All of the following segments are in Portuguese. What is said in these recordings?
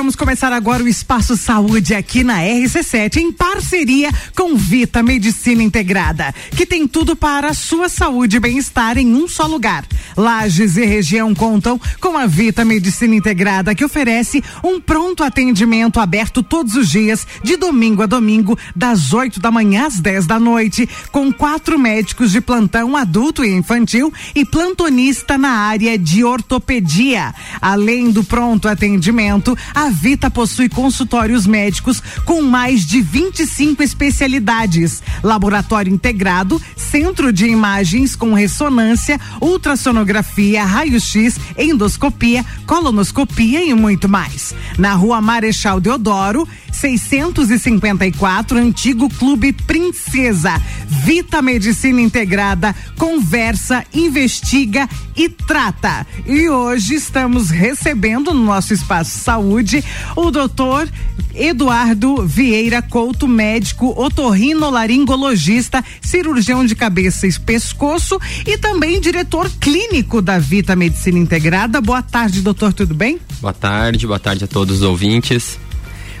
vamos começar agora o Espaço Saúde aqui na RC7 em parceria com Vita Medicina Integrada, que tem tudo para a sua saúde e bem-estar em um só lugar. Lages e região contam com a Vita Medicina Integrada, que oferece um pronto atendimento aberto todos os dias, de domingo a domingo, das 8 da manhã às 10 da noite, com quatro médicos de plantão adulto e infantil e plantonista na área de ortopedia. Além do pronto atendimento, a Vita possui consultórios médicos com mais de 25 especialidades, laboratório integrado, centro de imagens com ressonância, ultrassonografia, raio-x, endoscopia, colonoscopia e muito mais. Na rua Marechal Deodoro, 654, antigo Clube Princesa. Vita Medicina Integrada, conversa, investiga e trata. E hoje estamos recebendo no nosso espaço saúde o doutor Eduardo Vieira Couto, médico otorrinolaringologista, cirurgião de cabeça e pescoço e também diretor clínico da Vita Medicina Integrada. Boa tarde, doutor, tudo bem? Boa tarde, boa tarde a todos os ouvintes.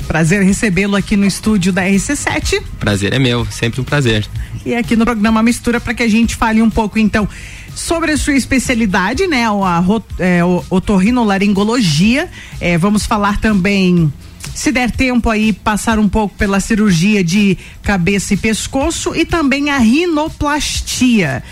Prazer recebê-lo aqui no estúdio da RC7. Prazer é meu, sempre um prazer. E aqui no programa Mistura para que a gente fale um pouco então sobre a sua especialidade, né, a, é, otorrinolaringologia. É, vamos falar também se der tempo aí, passar um pouco pela cirurgia de cabeça e pescoço e também a rinoplastia.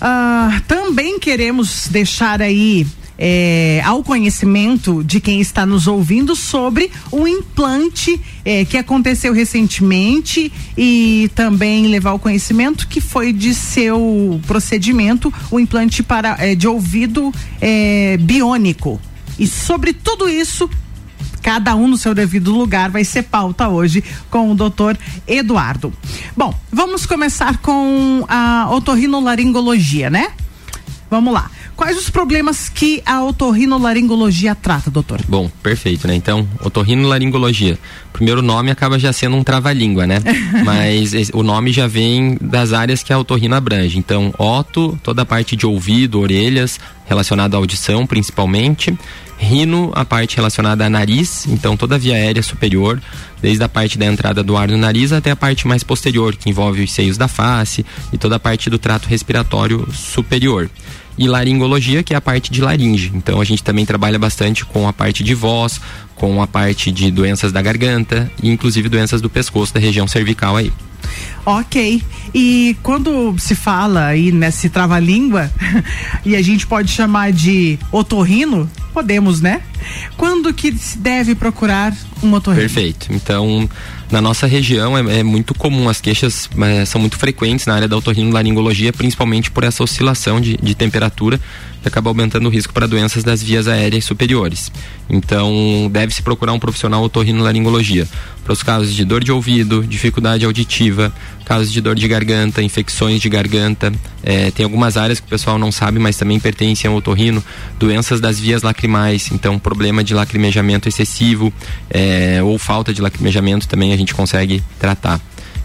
Ah, também queremos deixar aí é, ao conhecimento de quem está nos ouvindo sobre o implante é, que aconteceu recentemente e também levar ao conhecimento que foi de seu procedimento o implante para é, de ouvido biônico. E sobre tudo isso cada um no seu devido lugar vai ser pauta hoje com o doutor Eduardo. Bom, vamos começar com a otorrinolaringologia, né? Vamos lá. Quais os problemas que a otorrinolaringologia trata, doutor? Bom, perfeito, né? Então, otorrinolaringologia. Primeiro nome acaba já sendo um trava-língua, né? Mas o nome já vem das áreas que a otorrino abrange. Então, oto, toda a parte de ouvido, orelhas, relacionada à audição principalmente. Rino, a parte relacionada a nariz, então toda a via aérea superior, desde a parte da entrada do ar no nariz até a parte mais posterior, que envolve os seios da face e toda a parte do trato respiratório superior e laringologia, que é a parte de laringe. Então a gente também trabalha bastante com a parte de voz, com a parte de doenças da garganta e inclusive doenças do pescoço, da região cervical aí. Ok. E quando se fala aí nesse trava-língua, e a gente pode chamar de otorrino, podemos, né? Quando que se deve procurar um otorrino? Perfeito. Então, na nossa região é, é muito comum, as queixas é, são muito frequentes na área da otorrinolaringologia, principalmente por essa oscilação de, de temperatura acaba aumentando o risco para doenças das vias aéreas superiores. Então, deve-se procurar um profissional otorrinolaringologia para os casos de dor de ouvido, dificuldade auditiva, casos de dor de garganta, infecções de garganta. É, tem algumas áreas que o pessoal não sabe, mas também pertencem ao otorrino, doenças das vias lacrimais, então problema de lacrimejamento excessivo é, ou falta de lacrimejamento também a gente consegue tratar.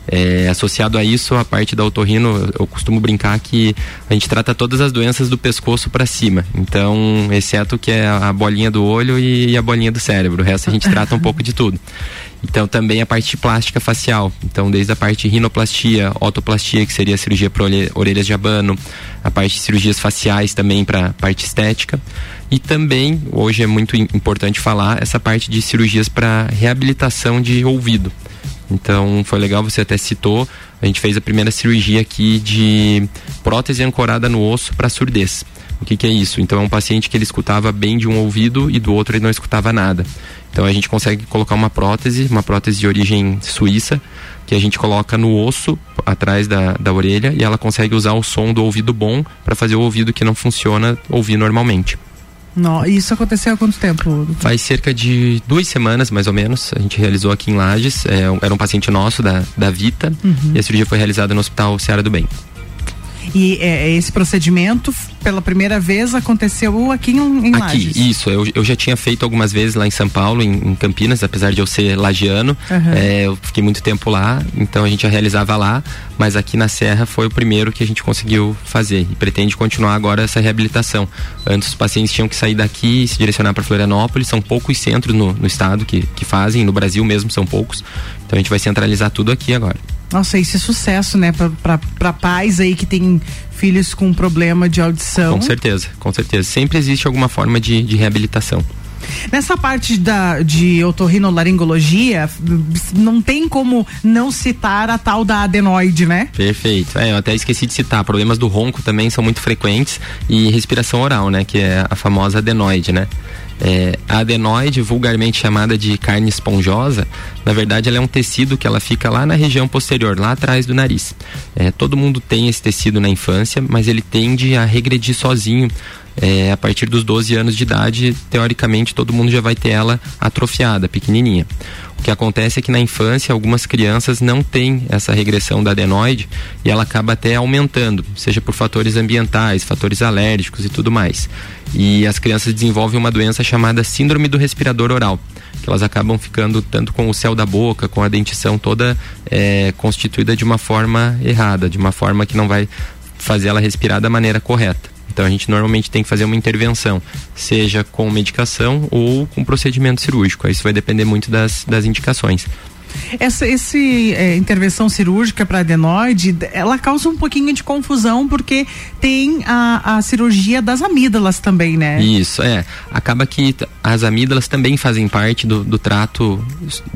É, associado a isso, a parte da otorrino, eu costumo brincar que a gente trata todas as doenças do pescoço para cima. Então, exceto que é a bolinha do olho e a bolinha do cérebro. O resto a gente trata um pouco de tudo. Então, também a parte plástica facial. Então, desde a parte de rinoplastia, otoplastia, que seria a cirurgia para orelhas de abano, a parte de cirurgias faciais também para parte estética. E também, hoje é muito importante falar, essa parte de cirurgias para reabilitação de ouvido. Então foi legal, você até citou. A gente fez a primeira cirurgia aqui de prótese ancorada no osso para surdez. O que, que, é isso? Então é um paciente que ele escutava bem de um ouvido e do outro ele não escutava nada. Então a gente consegue colocar uma prótese, uma prótese de origem suíça, que a gente coloca no osso atrás da, da orelha e ela consegue usar o som do ouvido bom para fazer o ouvido que não funciona ouvir normalmente. Não, isso aconteceu há quanto tempo? Faz cerca de duas semanas, mais ou menos. A gente realizou aqui em Lages. É, era um paciente nosso da, da Vita. Uhum. E a cirurgia foi realizada no Hospital Ceará do Bem. E é, esse procedimento, pela primeira vez, aconteceu aqui em, em aqui, Lages. Isso, eu, eu já tinha feito algumas vezes lá em São Paulo, em, em Campinas, apesar de eu ser lagiano. Uhum. É, eu fiquei muito tempo lá, então a gente já realizava lá, mas aqui na Serra foi o primeiro que a gente conseguiu fazer e pretende continuar agora essa reabilitação. Antes os pacientes tinham que sair daqui e se direcionar para Florianópolis, são poucos centros no, no estado que, que fazem, no Brasil mesmo são poucos. Então a gente vai centralizar tudo aqui agora. Nossa, isso é sucesso, né? Para pais aí que tem filhos com problema de audição. Com certeza, com certeza. Sempre existe alguma forma de, de reabilitação. Nessa parte da, de otorrinolaringologia, não tem como não citar a tal da adenoide, né? Perfeito. É, eu até esqueci de citar. Problemas do ronco também são muito frequentes e respiração oral, né? Que é a famosa adenoide, né? É, a adenoide, vulgarmente chamada de carne esponjosa, na verdade ela é um tecido que ela fica lá na região posterior, lá atrás do nariz. É, todo mundo tem esse tecido na infância, mas ele tende a regredir sozinho. É, a partir dos 12 anos de idade, teoricamente todo mundo já vai ter ela atrofiada, pequenininha. O que acontece é que na infância algumas crianças não têm essa regressão da adenoide e ela acaba até aumentando, seja por fatores ambientais, fatores alérgicos e tudo mais. E as crianças desenvolvem uma doença chamada síndrome do respirador oral, que elas acabam ficando tanto com o céu da boca, com a dentição toda é, constituída de uma forma errada, de uma forma que não vai fazer ela respirar da maneira correta. Então a gente normalmente tem que fazer uma intervenção, seja com medicação ou com procedimento cirúrgico. Isso vai depender muito das, das indicações. Essa esse, é, intervenção cirúrgica para adenoide, ela causa um pouquinho de confusão porque tem a, a cirurgia das amígdalas também, né? Isso, é. Acaba que as amígdalas também fazem parte do, do trato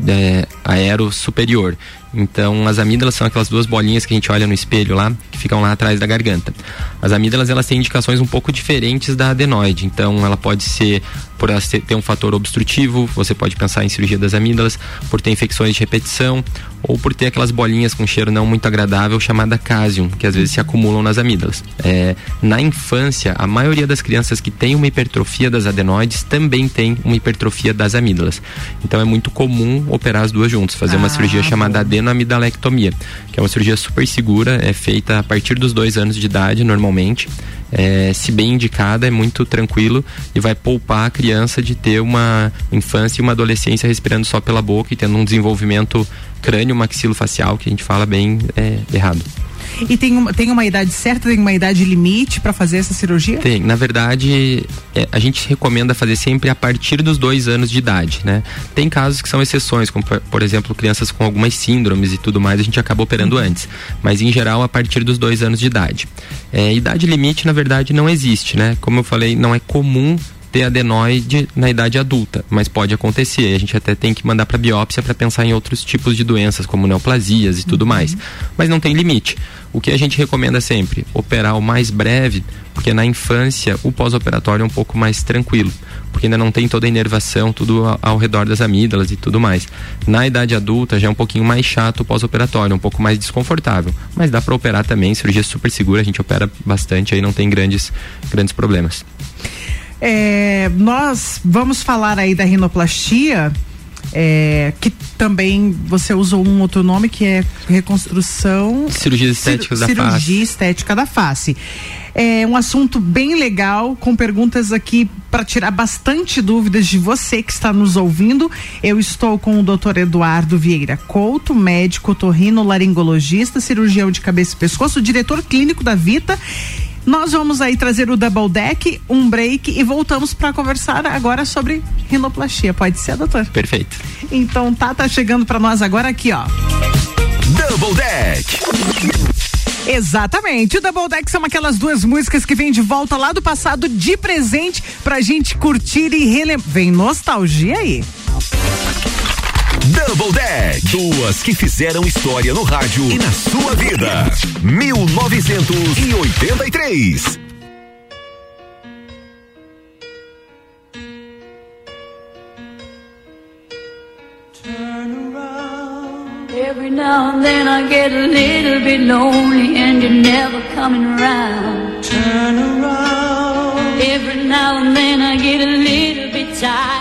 é, aero superior. Então, as amígdalas são aquelas duas bolinhas que a gente olha no espelho lá, que ficam lá atrás da garganta. As amígdalas, elas têm indicações um pouco diferentes da adenoide. Então, ela pode ser por ter um fator obstrutivo, você pode pensar em cirurgia das amígdalas, por ter infecções de repetição, ou por ter aquelas bolinhas com cheiro não muito agradável chamada cásium, que às vezes se acumulam nas amígdalas. É, na infância, a maioria das crianças que tem uma hipertrofia das adenoides também tem uma hipertrofia das amígdalas. Então é muito comum operar as duas juntas, fazer ah, uma cirurgia chamada adenoamidalectomia, que é uma cirurgia super segura, é feita a partir dos dois anos de idade normalmente é, se bem indicada, é muito tranquilo e vai poupar a criança de ter uma infância e uma adolescência respirando só pela boca e tendo um desenvolvimento crânio maxilofacial que a gente fala bem é, errado. E tem uma, tem uma idade certa, tem uma idade limite para fazer essa cirurgia? Tem. Na verdade, é, a gente recomenda fazer sempre a partir dos dois anos de idade, né? Tem casos que são exceções, como por exemplo crianças com algumas síndromes e tudo mais, a gente acaba operando uhum. antes. Mas em geral, a partir dos dois anos de idade. É, idade limite, na verdade, não existe, né? Como eu falei, não é comum ter adenoide na idade adulta, mas pode acontecer. A gente até tem que mandar para biópsia para pensar em outros tipos de doenças, como neoplasias e tudo uhum. mais. Mas não tem limite. O que a gente recomenda sempre? Operar o mais breve, porque na infância o pós-operatório é um pouco mais tranquilo, porque ainda não tem toda a inervação, tudo ao, ao redor das amígdalas e tudo mais. Na idade adulta já é um pouquinho mais chato o pós-operatório, um pouco mais desconfortável, mas dá para operar também, cirurgia super segura, a gente opera bastante, aí não tem grandes, grandes problemas. É, nós vamos falar aí da rinoplastia. É, que também você usou um outro nome que é reconstrução cirurgia estética cir, da cirurgia face. Cirurgia estética da face. É um assunto bem legal, com perguntas aqui para tirar bastante dúvidas de você que está nos ouvindo. Eu estou com o Dr. Eduardo Vieira Couto, médico torrino laringologista, cirurgião de cabeça e pescoço, diretor clínico da Vita nós vamos aí trazer o double deck, um break e voltamos para conversar agora sobre rinoplastia. Pode ser, doutor? Perfeito. Então tá, tá chegando para nós agora aqui, ó. Double deck. Exatamente. O Double Deck são aquelas duas músicas que vêm de volta lá do passado de presente pra gente curtir e relembrar. Vem nostalgia aí. Double Deck. Duas que fizeram história no rádio e na sua vida. 1983. Every now and then I get a little bit lonely and you're never coming around. Turn around. Every now and then I get a little bit tired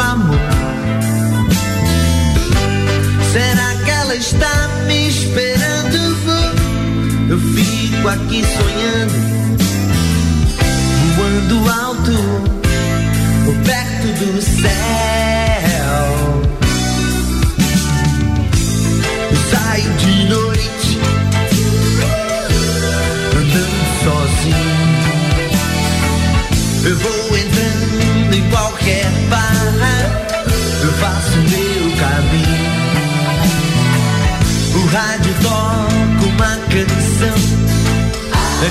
amor. Será que ela está me esperando? Eu fico aqui sonhando, voando alto, perto do céu.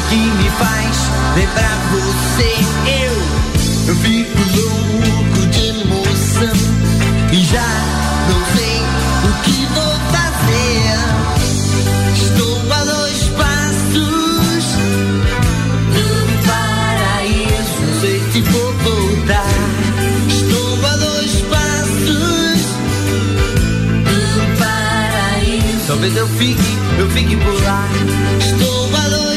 Que me faz lembrar você. Eu, fico louco de emoção e já não sei o que vou fazer. Estou a dois passos do paraíso. Sei se vou voltar. Estou a dois passos do paraíso. Talvez eu fique, eu fique por lá. Estou a dois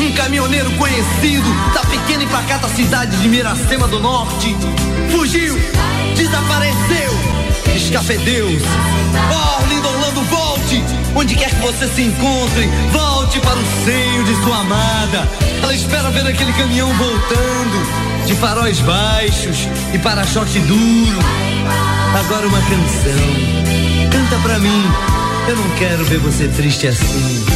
um caminhoneiro conhecido da pequena e pacata cidade de Miracema do Norte, fugiu, desapareceu, escafedeu-se. Oh, Arlindo Orlando, volte! Onde quer que você se encontre, volte para o seio de sua amada. Ela espera ver aquele caminhão voltando, de faróis baixos e para-choque duro. Agora uma canção. Canta pra mim, eu não quero ver você triste assim.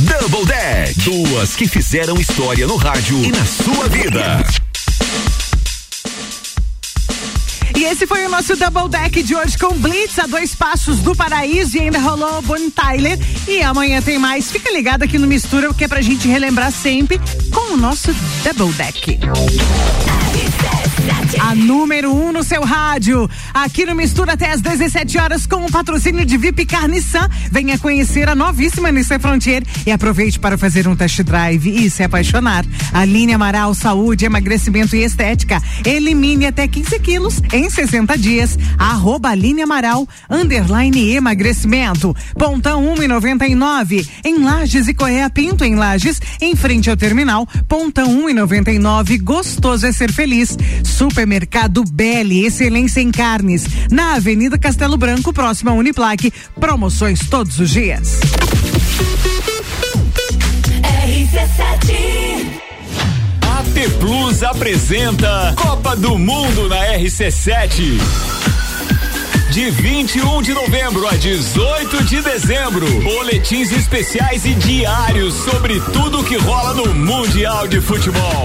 Double Deck. Duas que fizeram história no rádio e na sua vida. E esse foi o nosso Double Deck de hoje com Blitz a dois passos do paraíso e ainda rolou Bonnie Tyler. E amanhã tem mais. Fica ligado aqui no Mistura, que é pra gente relembrar sempre com o nosso Double Deck. Número 1 um no seu rádio. Aqui no Mistura até às 17 horas com o patrocínio de VIP Car Nissan. Venha conhecer a novíssima Nissan Frontier e aproveite para fazer um test drive e se apaixonar. A linha Amaral Saúde, Emagrecimento e Estética. Elimine até 15 quilos em 60 dias. Arroba linha Amaral, underline emagrecimento. Pontão 1,99 em Lages e Correia Pinto em Lages, em frente ao terminal. Pontão 1,99. Gostoso é ser feliz. Supermercado Belli, excelência em carnes. Na Avenida Castelo Branco, próxima a Uniplaque. Promoções todos os dias. AT Plus apresenta Copa do Mundo na RC7. De 21 de novembro a 18 de dezembro, boletins especiais e diários sobre tudo que rola no Mundial de Futebol.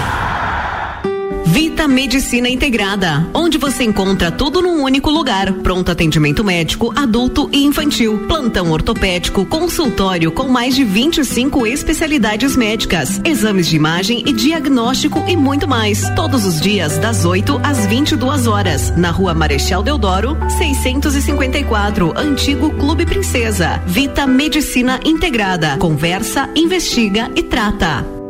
Vita Medicina Integrada, onde você encontra tudo num único lugar. Pronto atendimento médico, adulto e infantil, plantão ortopédico, consultório com mais de 25 especialidades médicas, exames de imagem e diagnóstico e muito mais. Todos os dias das 8 às 22 horas, na Rua Marechal Deodoro, 654, Antigo Clube Princesa. Vita Medicina Integrada. Conversa, investiga e trata.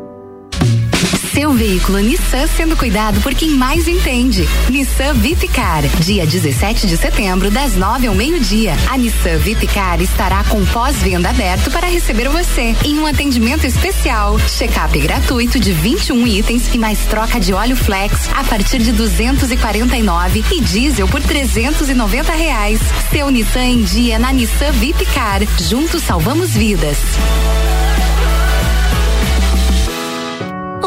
Seu veículo Nissan sendo cuidado por quem mais entende. Nissan Vipcar. Dia 17 de setembro, das 9 ao meio-dia. A Nissan Vipcar estará com pós-venda aberto para receber você em um atendimento especial. Check-up gratuito de 21 itens e mais troca de óleo flex a partir de 249 e diesel por 390 reais. Seu Nissan em dia na Nissan Vipcar. Juntos salvamos vidas.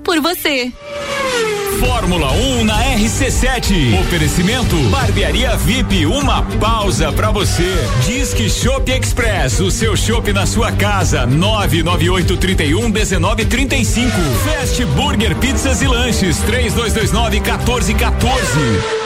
por você. Fórmula 1 um na RC7. Oferecimento Barbearia VIP, uma pausa para você. Disque Shop Express, o seu shopping na sua casa. 998 31 19 35. Fast Burger Pizzas e Lanches 3229 1414.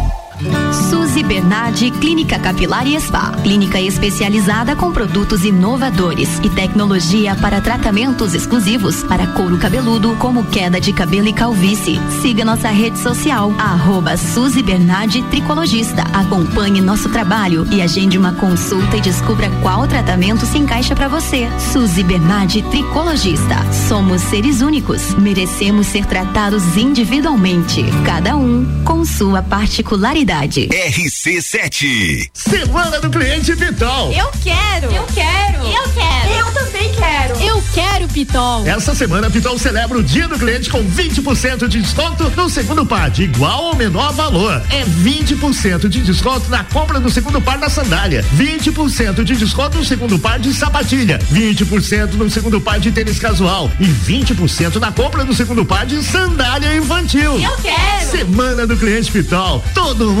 Suzy Bernardi Clínica Capilar e Spa. Clínica especializada com produtos inovadores e tecnologia para tratamentos exclusivos para couro cabeludo, como queda de cabelo e calvície. Siga nossa rede social, arroba Suzy Bernardi Tricologista. Acompanhe nosso trabalho e agende uma consulta e descubra qual tratamento se encaixa para você. Suzy Bernardi Tricologista. Somos seres únicos. Merecemos ser tratados individualmente. Cada um com sua particularidade qualidade. RC7. Semana do Cliente Pitol. Eu quero. Eu quero. Eu quero. Eu também quero. Eu quero Pitol. Essa semana Pitol celebra o Dia do Cliente com 20% de desconto no segundo par, de igual ou menor valor. É 20% de desconto na compra do segundo par da sandália, 20% de desconto no segundo par de sapatilha, 20% no segundo par de tênis casual e 20% na compra do segundo par de sandália infantil. Eu quero. Semana do Cliente Pitol. Todo mundo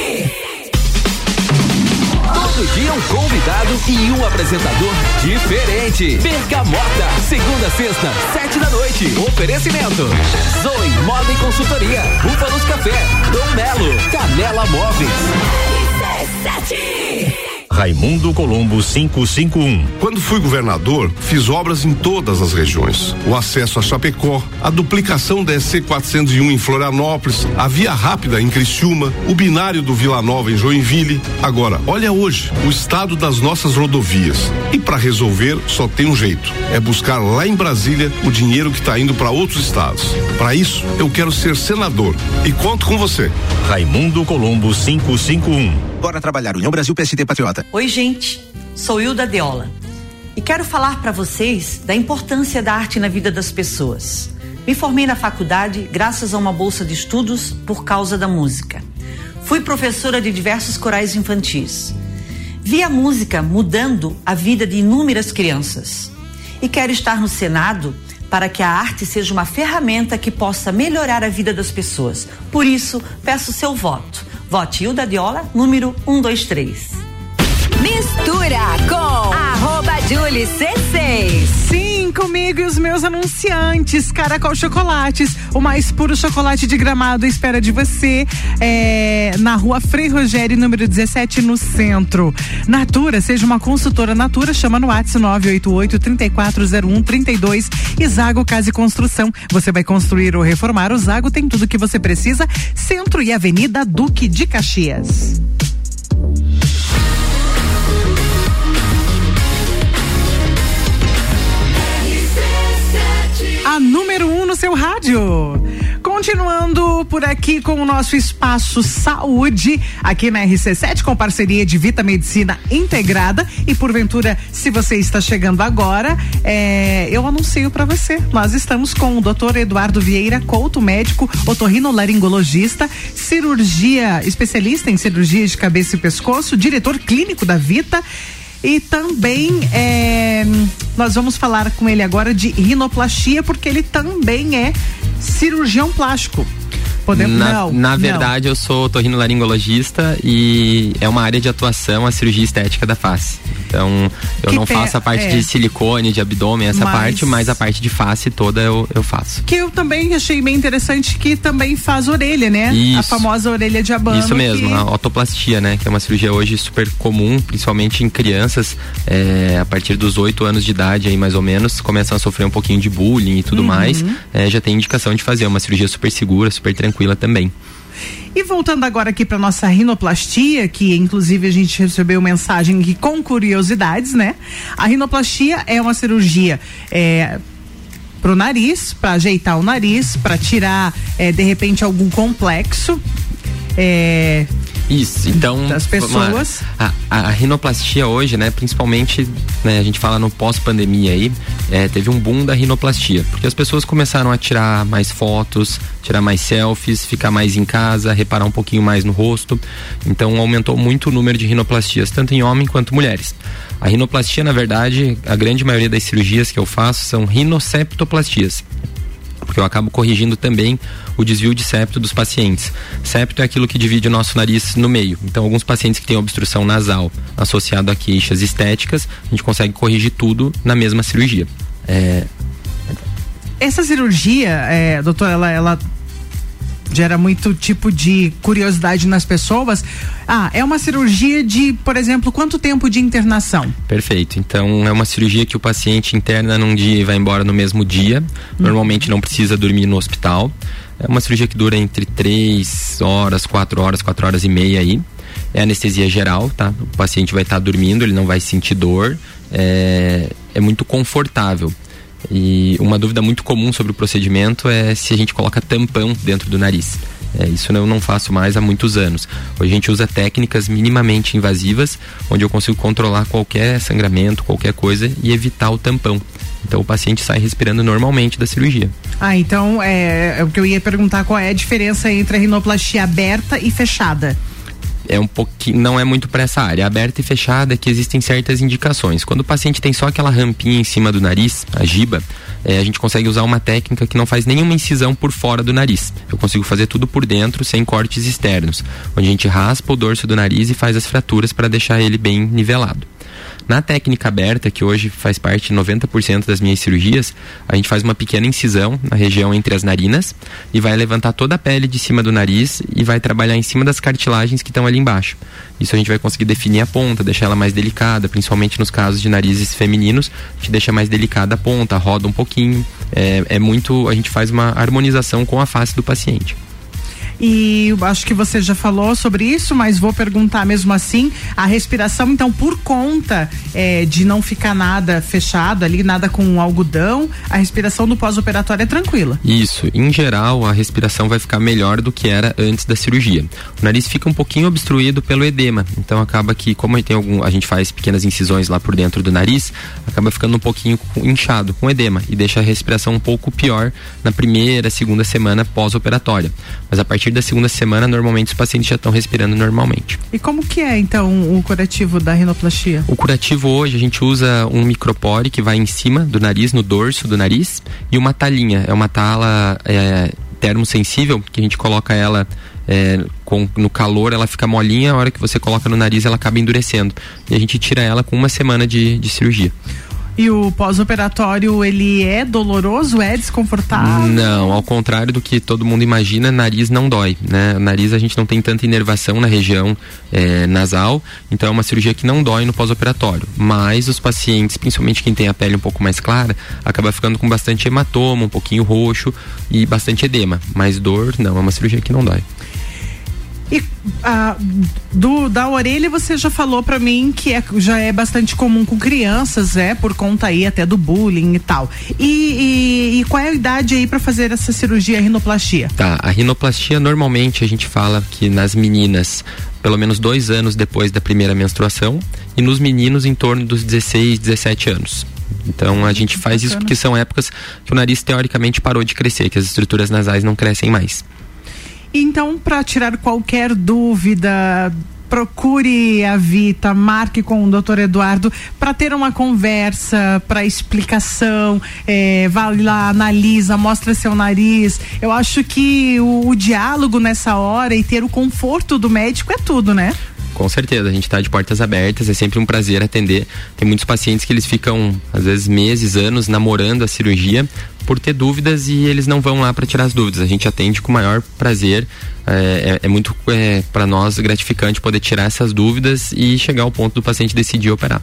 Todo dia um convidado e um apresentador diferente. Bergamota, segunda, sexta, sete da noite. Oferecimento. Zoe Moda e Consultoria. Búfalos Café. Dom Melo. Canela Móveis. Raimundo Colombo 551. Quando fui governador, fiz obras em todas as regiões. O acesso a Chapecó, a duplicação da SC 401 em Florianópolis, a via rápida em Criciúma, o binário do Vila Nova em Joinville. Agora, olha hoje, o estado das nossas rodovias. E para resolver, só tem um jeito: é buscar lá em Brasília o dinheiro que está indo para outros estados. Para isso, eu quero ser senador e conto com você. Raimundo Colombo 551. Bora trabalhar. União Brasil PST Patriota. Oi, gente. Sou Hilda Deola. E quero falar para vocês da importância da arte na vida das pessoas. Me formei na faculdade graças a uma bolsa de estudos por causa da música. Fui professora de diversos corais infantis. Vi a música mudando a vida de inúmeras crianças. E quero estar no Senado para que a arte seja uma ferramenta que possa melhorar a vida das pessoas. Por isso, peço seu voto. Vote Hilda Diola, número 123. Mistura com arroba Julie C6. Sim, comigo e os meus anunciantes. Caracol Chocolates, o mais puro chocolate de gramado espera de você. É, na rua Frei Rogério, número 17, no centro. Natura, seja uma consultora Natura, chama no WhatsApp 988 3401 32 e Zago Casa e Construção. Você vai construir ou reformar, o Zago tem tudo que você precisa. Centro e Avenida Duque de Caxias. Número um no seu rádio. Continuando por aqui com o nosso espaço saúde, aqui na RC7, com parceria de Vita Medicina Integrada. E porventura, se você está chegando agora, é, eu anuncio para você. Nós estamos com o Dr. Eduardo Vieira Couto, médico otorrinolaringologista, cirurgia, especialista em cirurgia de cabeça e pescoço, diretor clínico da Vita. E também é, nós vamos falar com ele agora de rinoplastia, porque ele também é cirurgião plástico. Podemos, na, não, na não. verdade, eu sou torrinolaringologista e é uma área de atuação a cirurgia estética da face. Então, eu Que não faço a parte é. de silicone, de abdômen, essa Mas- parte, mas a parte de face toda eu, eu faço. Que eu também achei bem interessante que também faz orelha, né? A Isso. famosa orelha de abano. Isso mesmo, que- a otoplastia, né? Que é uma cirurgia hoje super comum, principalmente em crianças, é, a partir dos 8 anos de idade aí mais ou menos, começam a sofrer um pouquinho de bullying e tudo Uhum. mais. É, já tem indicação de fazer uma cirurgia super segura, super tranquila também. E voltando agora aqui para nossa rinoplastia, que inclusive a gente recebeu mensagem com curiosidades, né? A rinoplastia é uma cirurgia é, pro nariz, para ajeitar o nariz, para tirar é, de repente algum complexo. É, Isso, então. Das pessoas. A, a, a rinoplastia hoje, né, principalmente, né, a gente fala no pós-pandemia aí, é, teve um boom da rinoplastia. Porque as pessoas começaram a tirar mais fotos, tirar mais selfies, ficar mais em casa, reparar um pouquinho mais no rosto. Então aumentou muito o número de rinoplastias, tanto em homem quanto mulheres. A rinoplastia, na verdade, a grande maioria das cirurgias que eu faço são rinoceptoplastias porque eu acabo corrigindo também o desvio de septo dos pacientes. Septo é aquilo que divide o nosso nariz no meio. Então, alguns pacientes que têm obstrução nasal associado a queixas estéticas, a gente consegue corrigir tudo na mesma cirurgia. É, essa cirurgia, é, doutora, ela, ela gera muito tipo de curiosidade nas pessoas. Ah, é uma cirurgia de, por exemplo, quanto tempo de internação? Perfeito. Então é uma cirurgia que o paciente interna num dia e vai embora no mesmo dia. Normalmente não precisa dormir no hospital. É uma cirurgia que dura entre 3 horas, 4 horas, 4 horas e meia aí. É anestesia geral, tá? O paciente vai estar dormindo, ele não vai sentir dor. É, é muito confortável. E uma dúvida muito comum sobre o procedimento é se a gente coloca tampão dentro do nariz. É, isso eu não faço mais há muitos anos. Hoje a gente usa técnicas minimamente invasivas, onde eu consigo controlar qualquer sangramento, qualquer coisa e evitar o tampão. Então o paciente sai respirando normalmente da cirurgia. Ah, então é, é o que eu ia perguntar qual é a diferença entre a rinoplastia aberta e fechada. É um pouquinho, não é muito para essa área. Aberta e fechada que existem certas indicações. Quando o paciente tem só aquela rampinha em cima do nariz, a giba, é, a gente consegue usar uma técnica que não faz nenhuma incisão por fora do nariz. Eu consigo fazer tudo por dentro, sem cortes externos, onde a gente raspa o dorso do nariz e faz as fraturas para deixar ele bem nivelado. Na técnica aberta, que hoje faz parte de 90% das minhas cirurgias, a gente faz uma pequena incisão na região entre as narinas e vai levantar toda a pele de cima do nariz e vai trabalhar em cima das cartilagens que estão ali embaixo. Isso a gente vai conseguir definir a ponta, deixar ela mais delicada, principalmente nos casos de narizes femininos, a gente deixa mais delicada a ponta, roda um pouquinho. É, é muito. A gente faz uma harmonização com a face do paciente. E acho que você já falou sobre isso, mas vou perguntar mesmo assim. A respiração, então, por conta é, de não ficar nada fechado ali, nada com algodão, a respiração do pós-operatório é tranquila. Isso, em geral, a respiração vai ficar melhor do que era antes da cirurgia. O nariz fica um pouquinho obstruído pelo edema, então acaba que, como tem algum, a gente faz pequenas incisões lá por dentro do nariz, acaba ficando um pouquinho inchado, com edema, e deixa a respiração um pouco pior na primeira, segunda semana pós-operatória. Mas a partir da segunda semana, normalmente os pacientes já estão respirando normalmente. E como que é, então, o curativo da rinoplastia? O curativo hoje a gente usa um micropore que vai em cima do nariz, no dorso do nariz, e uma talinha. É uma tala é, termosensível, que a gente coloca ela é, com, no calor, ela fica molinha, a hora que você coloca no nariz ela acaba endurecendo. E a gente tira ela com uma semana de, de cirurgia. E o pós-operatório, ele é doloroso, é desconfortável? Não, ao contrário do que todo mundo imagina, nariz não dói, né? Nariz a gente não tem tanta inervação na região é, nasal, então é uma cirurgia que não dói no pós-operatório. Mas os pacientes, principalmente quem tem a pele um pouco mais clara, acaba ficando com bastante hematoma, um pouquinho roxo e bastante edema. Mas dor, não, é uma cirurgia que não dói. E ah, do, da orelha você já falou para mim que é, já é bastante comum com crianças, é por conta aí até do bullying e tal. E, e, e qual é a idade aí para fazer essa cirurgia a rinoplastia? Tá, a rinoplastia normalmente a gente fala que nas meninas pelo menos dois anos depois da primeira menstruação e nos meninos em torno dos 16, 17 anos. Então a gente faz isso porque são épocas que o nariz teoricamente parou de crescer, que as estruturas nasais não crescem mais. Então, para tirar qualquer dúvida, procure a Vita, marque com o doutor Eduardo para ter uma conversa, para explicação, é, lá, analisa, mostra seu nariz. Eu acho que o, o diálogo nessa hora e ter o conforto do médico é tudo, né? Com certeza, a gente está de portas abertas, é sempre um prazer atender. Tem muitos pacientes que eles ficam, às vezes, meses, anos namorando a cirurgia por ter dúvidas e eles não vão lá para tirar as dúvidas. A gente atende com o maior prazer. É, é, é muito é, para nós gratificante poder tirar essas dúvidas e chegar ao ponto do paciente decidir operar.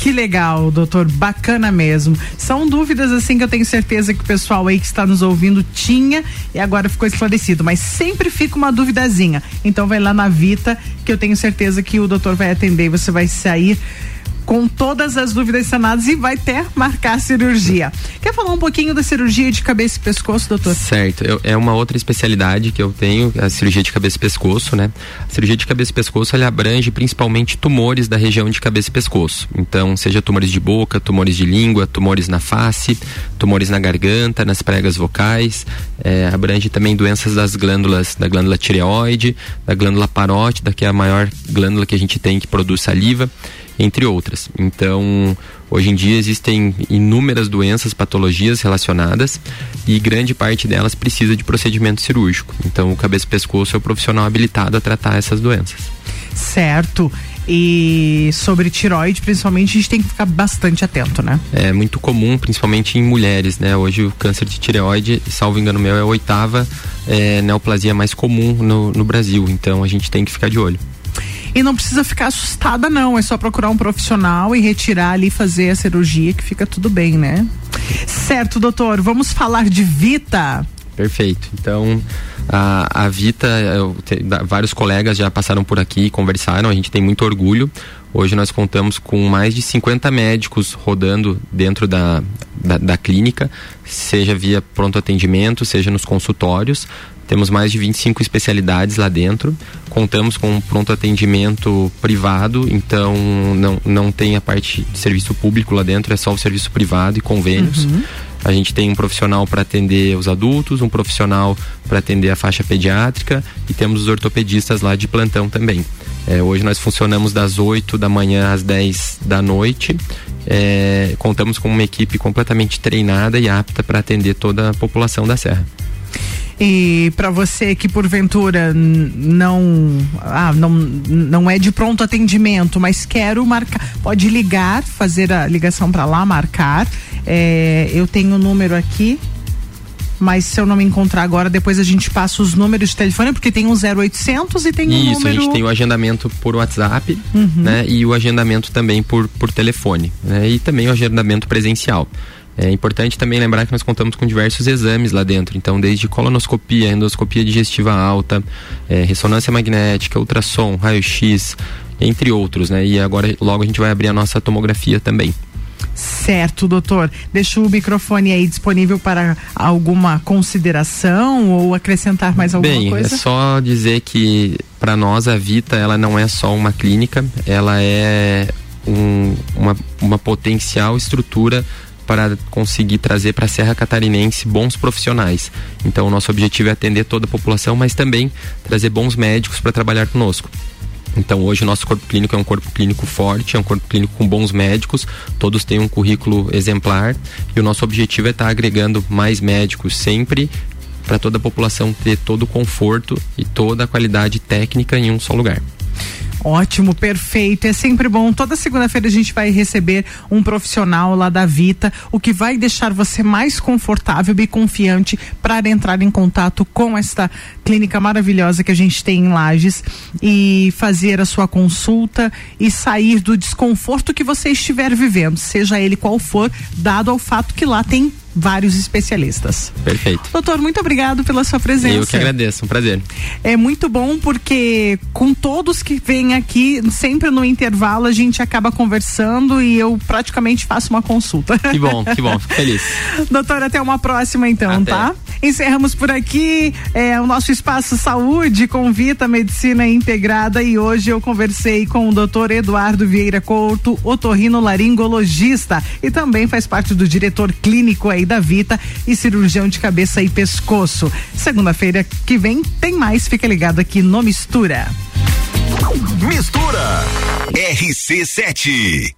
Que legal, doutor, bacana mesmo. São dúvidas assim que eu tenho certeza que o pessoal aí que está nos ouvindo tinha e agora ficou esclarecido, mas sempre fica uma duvidazinha. Então vai lá na Vita que eu tenho certeza que o doutor vai atender e você vai sair com todas as dúvidas sanadas e vai até marcar cirurgia. Quer falar um pouquinho da cirurgia de cabeça e pescoço, doutor? Certo, eu, é uma outra especialidade que eu tenho, a cirurgia de cabeça e pescoço, né? A cirurgia de cabeça e pescoço, ela abrange principalmente tumores da região de cabeça e pescoço. Então, seja tumores de boca, tumores de língua, tumores na face, tumores na garganta, nas pregas vocais, é, abrange também doenças das glândulas, da glândula tireoide, da glândula parótida, que é a maior glândula que a gente tem que produz saliva entre outras. Então, hoje em dia existem inúmeras doenças, patologias relacionadas e grande parte delas precisa de procedimento cirúrgico. Então, o cabeça-pescoço é o profissional habilitado a tratar essas doenças. Certo. E sobre tiroide, principalmente, a gente tem que ficar bastante atento, né? É muito comum, principalmente em mulheres, né? Hoje o câncer de tireoide, salvo engano meu, é a oitava é, neoplasia mais comum no, no Brasil. Então a gente tem que ficar de olho. E não precisa ficar assustada, não. É só procurar um profissional e retirar ali, fazer a cirurgia, que fica tudo bem, né? Certo, doutor. Vamos falar de Vita. Perfeito. Então, a, a Vita, eu, te, vários colegas já passaram por aqui e conversaram, a gente tem muito orgulho. Hoje nós contamos com mais de 50 médicos rodando dentro da, da, da clínica, seja via pronto atendimento, seja nos consultórios. Temos mais de 25 especialidades lá dentro. Contamos com um pronto atendimento privado, então não, não tem a parte de serviço público lá dentro, é só o serviço privado e convênios. Uhum. A gente tem um profissional para atender os adultos, um profissional para atender a faixa pediátrica e temos os ortopedistas lá de plantão também. É, hoje nós funcionamos das 8 da manhã às 10 da noite. É, contamos com uma equipe completamente treinada e apta para atender toda a população da Serra. E para você que porventura não, ah, não não é de pronto atendimento, mas quero marcar, pode ligar, fazer a ligação para lá, marcar. É, eu tenho o um número aqui, mas se eu não me encontrar agora, depois a gente passa os números de telefone, porque tem um 0800 e tem um Isso, número... a gente tem o agendamento por WhatsApp, uhum. né? E o agendamento também por, por telefone, né? E também o agendamento presencial. É importante também lembrar que nós contamos com diversos exames lá dentro, então desde colonoscopia, endoscopia digestiva alta, é, ressonância magnética, ultrassom, raio-x, entre outros, né? E agora logo a gente vai abrir a nossa tomografia também. Certo, doutor. Deixa o microfone aí disponível para alguma consideração ou acrescentar mais alguma Bem, coisa? Bem, é só dizer que para nós a Vita ela não é só uma clínica, ela é um, uma, uma potencial estrutura para conseguir trazer para a Serra Catarinense bons profissionais. Então, o nosso objetivo é atender toda a população, mas também trazer bons médicos para trabalhar conosco. Então hoje o nosso corpo clínico é um corpo clínico forte, é um corpo clínico com bons médicos, todos têm um currículo exemplar e o nosso objetivo é estar tá agregando mais médicos sempre para toda a população ter todo o conforto e toda a qualidade técnica em um só lugar. Ótimo, perfeito. É sempre bom. Toda segunda-feira a gente vai receber um profissional lá da Vita, o que vai deixar você mais confortável e confiante para entrar em contato com esta clínica maravilhosa que a gente tem em Lages e fazer a sua consulta e sair do desconforto que você estiver vivendo, seja ele qual for, dado ao fato que lá tem vários especialistas. Perfeito. Doutor, muito obrigado pela sua presença. Eu que agradeço, um prazer. É muito bom porque com todos que vêm aqui, sempre no intervalo a gente acaba conversando e eu praticamente faço uma consulta. Que bom, que bom, fico feliz. Doutor, até uma próxima então, Até. tá? Encerramos por aqui é, o nosso espaço saúde com Vita Medicina Integrada e hoje eu conversei com o doutor Eduardo Vieira Couto, otorrinolaringologista e também faz parte do diretor clínico da Vita e cirurgião de cabeça e pescoço. Segunda-feira que vem tem mais, fica ligado aqui no Mistura. Mistura RC7